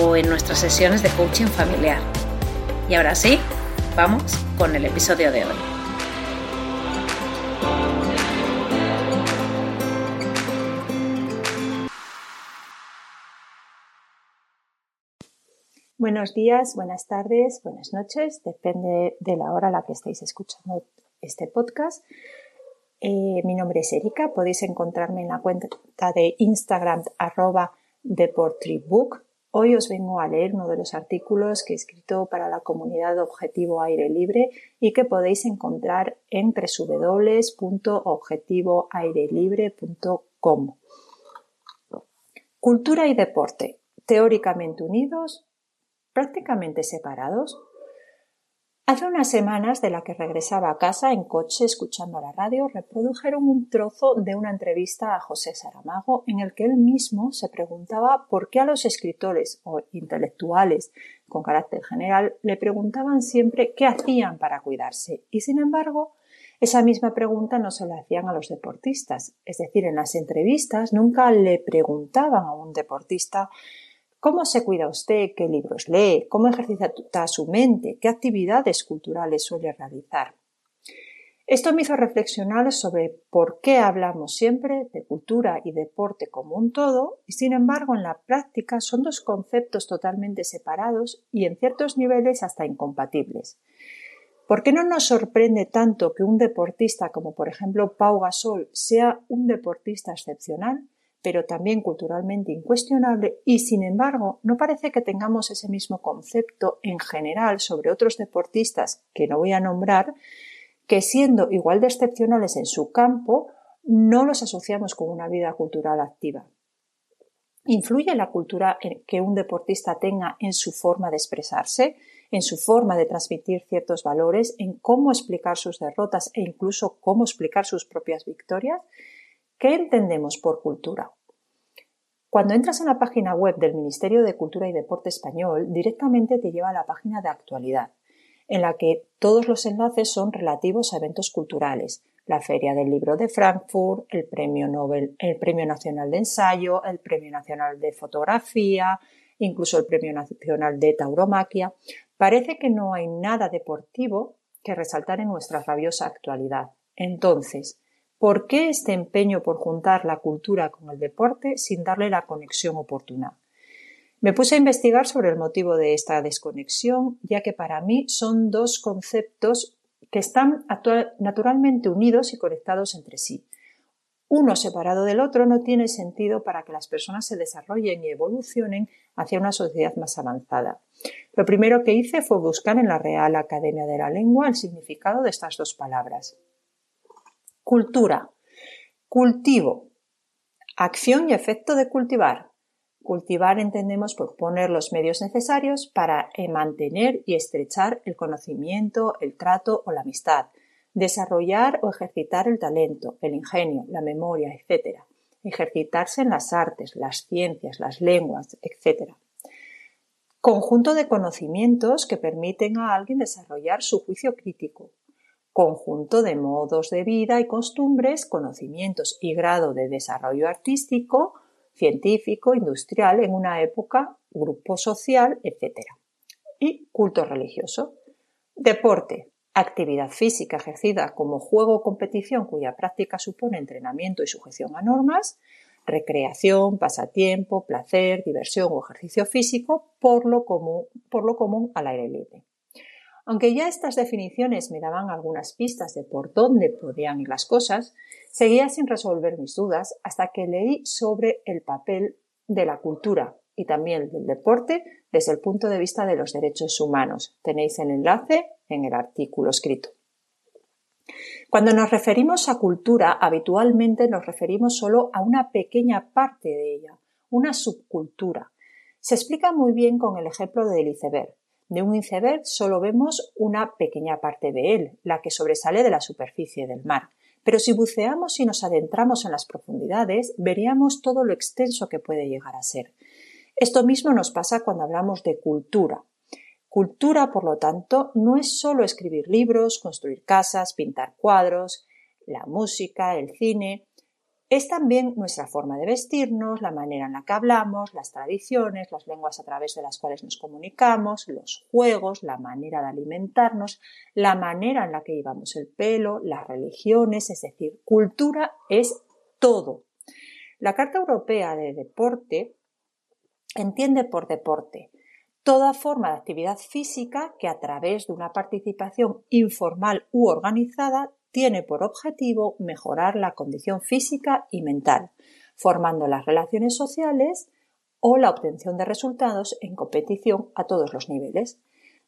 o en nuestras sesiones de coaching familiar. Y ahora sí, vamos con el episodio de hoy. Buenos días, buenas tardes, buenas noches, depende de la hora a la que estéis escuchando este podcast. Eh, mi nombre es Erika, podéis encontrarme en la cuenta de Instagram arroba deportribook Hoy os vengo a leer uno de los artículos que he escrito para la comunidad Objetivo Aire Libre y que podéis encontrar en www.objetivoairelibre.com. Cultura y deporte, teóricamente unidos, prácticamente separados. Hace unas semanas, de la que regresaba a casa en coche escuchando la radio, reprodujeron un trozo de una entrevista a José Saramago en el que él mismo se preguntaba por qué a los escritores o intelectuales con carácter general le preguntaban siempre qué hacían para cuidarse y sin embargo esa misma pregunta no se la hacían a los deportistas. Es decir, en las entrevistas nunca le preguntaban a un deportista ¿Cómo se cuida usted? ¿Qué libros lee? ¿Cómo ejercita su mente? ¿Qué actividades culturales suele realizar? Esto me hizo reflexionar sobre por qué hablamos siempre de cultura y deporte como un todo y sin embargo en la práctica son dos conceptos totalmente separados y en ciertos niveles hasta incompatibles. ¿Por qué no nos sorprende tanto que un deportista como por ejemplo Pau Gasol sea un deportista excepcional pero también culturalmente incuestionable y, sin embargo, no parece que tengamos ese mismo concepto en general sobre otros deportistas que no voy a nombrar, que siendo igual de excepcionales en su campo, no los asociamos con una vida cultural activa. ¿Influye la cultura que un deportista tenga en su forma de expresarse, en su forma de transmitir ciertos valores, en cómo explicar sus derrotas e incluso cómo explicar sus propias victorias? ¿Qué entendemos por cultura? Cuando entras en la página web del Ministerio de Cultura y Deporte Español, directamente te lleva a la página de actualidad, en la que todos los enlaces son relativos a eventos culturales, la Feria del Libro de Frankfurt, el Premio Nobel, el Premio Nacional de Ensayo, el Premio Nacional de Fotografía, incluso el Premio Nacional de Tauromaquia. Parece que no hay nada deportivo que resaltar en nuestra rabiosa actualidad. Entonces, ¿Por qué este empeño por juntar la cultura con el deporte sin darle la conexión oportuna? Me puse a investigar sobre el motivo de esta desconexión, ya que para mí son dos conceptos que están naturalmente unidos y conectados entre sí. Uno separado del otro no tiene sentido para que las personas se desarrollen y evolucionen hacia una sociedad más avanzada. Lo primero que hice fue buscar en la Real Academia de la Lengua el significado de estas dos palabras. Cultura. Cultivo. Acción y efecto de cultivar. Cultivar entendemos por poner los medios necesarios para eh, mantener y estrechar el conocimiento, el trato o la amistad, desarrollar o ejercitar el talento, el ingenio, la memoria, etc. Ejercitarse en las artes, las ciencias, las lenguas, etc. Conjunto de conocimientos que permiten a alguien desarrollar su juicio crítico, conjunto de modos de vida y costumbres, conocimientos y grado de desarrollo artístico, científico, industrial en una época, grupo social, etc. Y culto religioso. Deporte, actividad física ejercida como juego o competición cuya práctica supone entrenamiento y sujeción a normas. recreación, pasatiempo, placer, diversión o ejercicio físico, por lo común, por lo común al aire libre. Aunque ya estas definiciones me daban algunas pistas de por dónde podían ir las cosas, seguía sin resolver mis dudas hasta que leí sobre el papel de la cultura y también del deporte desde el punto de vista de los derechos humanos. Tenéis el enlace en el artículo escrito. Cuando nos referimos a cultura, habitualmente nos referimos solo a una pequeña parte de ella, una subcultura. Se explica muy bien con el ejemplo del iceberg. De un iceberg solo vemos una pequeña parte de él, la que sobresale de la superficie del mar. Pero si buceamos y nos adentramos en las profundidades, veríamos todo lo extenso que puede llegar a ser. Esto mismo nos pasa cuando hablamos de cultura. Cultura, por lo tanto, no es solo escribir libros, construir casas, pintar cuadros, la música, el cine, es también nuestra forma de vestirnos, la manera en la que hablamos, las tradiciones, las lenguas a través de las cuales nos comunicamos, los juegos, la manera de alimentarnos, la manera en la que llevamos el pelo, las religiones, es decir, cultura es todo. La Carta Europea de Deporte entiende por deporte toda forma de actividad física que a través de una participación informal u organizada tiene por objetivo mejorar la condición física y mental, formando las relaciones sociales o la obtención de resultados en competición a todos los niveles.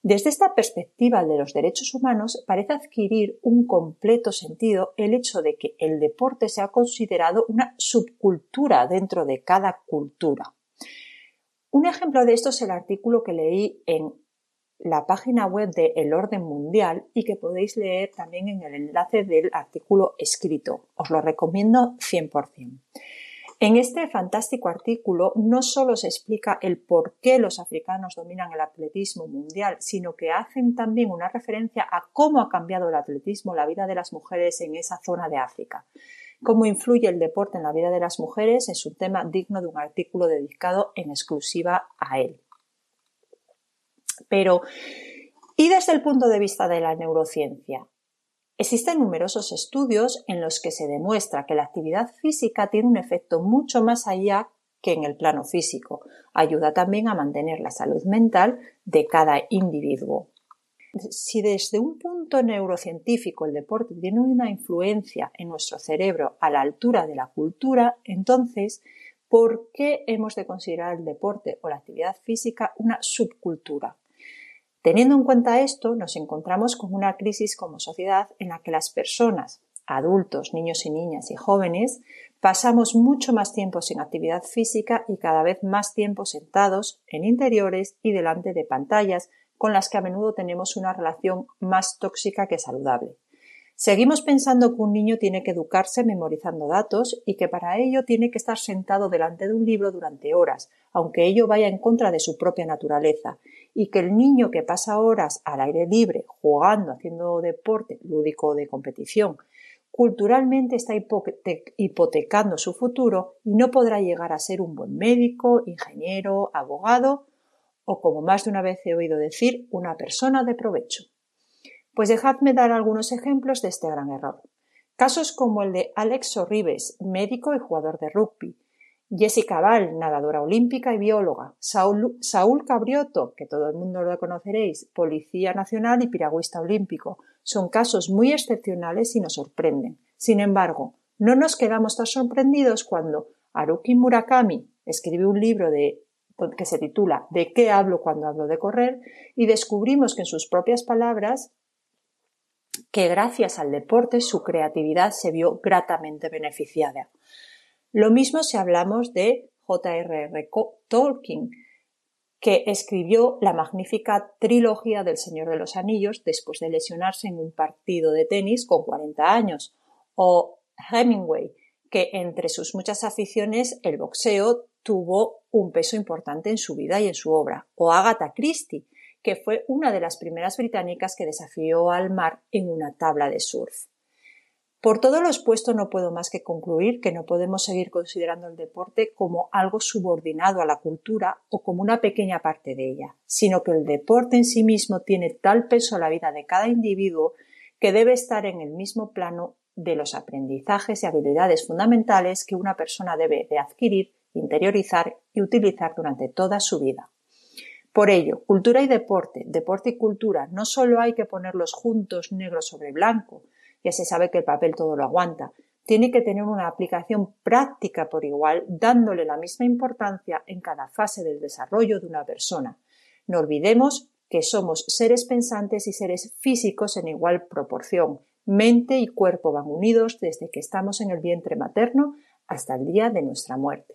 Desde esta perspectiva de los derechos humanos parece adquirir un completo sentido el hecho de que el deporte sea considerado una subcultura dentro de cada cultura. Un ejemplo de esto es el artículo que leí en la página web de El Orden Mundial y que podéis leer también en el enlace del artículo escrito. Os lo recomiendo 100%. En este fantástico artículo no solo se explica el por qué los africanos dominan el atletismo mundial, sino que hacen también una referencia a cómo ha cambiado el atletismo la vida de las mujeres en esa zona de África. Cómo influye el deporte en la vida de las mujeres es un tema digno de un artículo dedicado en exclusiva a él. Pero, ¿y desde el punto de vista de la neurociencia? Existen numerosos estudios en los que se demuestra que la actividad física tiene un efecto mucho más allá que en el plano físico. Ayuda también a mantener la salud mental de cada individuo si desde un punto neurocientífico el deporte tiene una influencia en nuestro cerebro a la altura de la cultura, entonces, ¿por qué hemos de considerar el deporte o la actividad física una subcultura? Teniendo en cuenta esto, nos encontramos con una crisis como sociedad en la que las personas, adultos, niños y niñas y jóvenes, pasamos mucho más tiempo sin actividad física y cada vez más tiempo sentados en interiores y delante de pantallas con las que a menudo tenemos una relación más tóxica que saludable. Seguimos pensando que un niño tiene que educarse memorizando datos y que para ello tiene que estar sentado delante de un libro durante horas, aunque ello vaya en contra de su propia naturaleza, y que el niño que pasa horas al aire libre, jugando, haciendo deporte lúdico de competición, culturalmente está hipotecando su futuro y no podrá llegar a ser un buen médico, ingeniero, abogado o como más de una vez he oído decir, una persona de provecho. Pues dejadme dar algunos ejemplos de este gran error. Casos como el de Alex Sorribes, médico y jugador de rugby, Jessica Val, nadadora olímpica y bióloga, Saúl, Cabrioto, que todo el mundo lo conoceréis, policía nacional y piragüista olímpico, son casos muy excepcionales y nos sorprenden. Sin embargo, no nos quedamos tan sorprendidos cuando Haruki Murakami escribe un libro que se titula ¿De qué hablo cuando hablo de correr? y descubrimos que en sus propias palabras que gracias al deporte su creatividad se vio gratamente beneficiada. Lo mismo si hablamos de J.R.R. Tolkien, que escribió la magnífica trilogía del Señor de los Anillos después de lesionarse en un partido de tenis con 40 años, o Hemingway, que entre sus muchas aficiones el boxeo tuvo un peso importante en su vida y en su obra, o Agatha Christie, que fue una de las primeras británicas que desafió al mar en una tabla de surf. Por todo lo expuesto no puedo más que concluir que no podemos seguir considerando el deporte como algo subordinado a la cultura o como una pequeña parte de ella, sino que el deporte en sí mismo tiene tal peso a la vida de cada individuo que debe estar en el mismo plano de los aprendizajes y habilidades fundamentales que una persona debe de adquirir, interiorizar y utilizar durante toda su vida. Por ello, cultura y deporte, deporte y cultura, no solo hay que ponerlos juntos negro sobre blanco, ya se sabe que el papel todo lo aguanta, tiene que tener una aplicación práctica por igual, dándole la misma importancia en cada fase del desarrollo de una persona. No olvidemos que somos seres pensantes y seres físicos en igual proporción. Mente y cuerpo van unidos desde que estamos en el vientre materno hasta el día de nuestra muerte.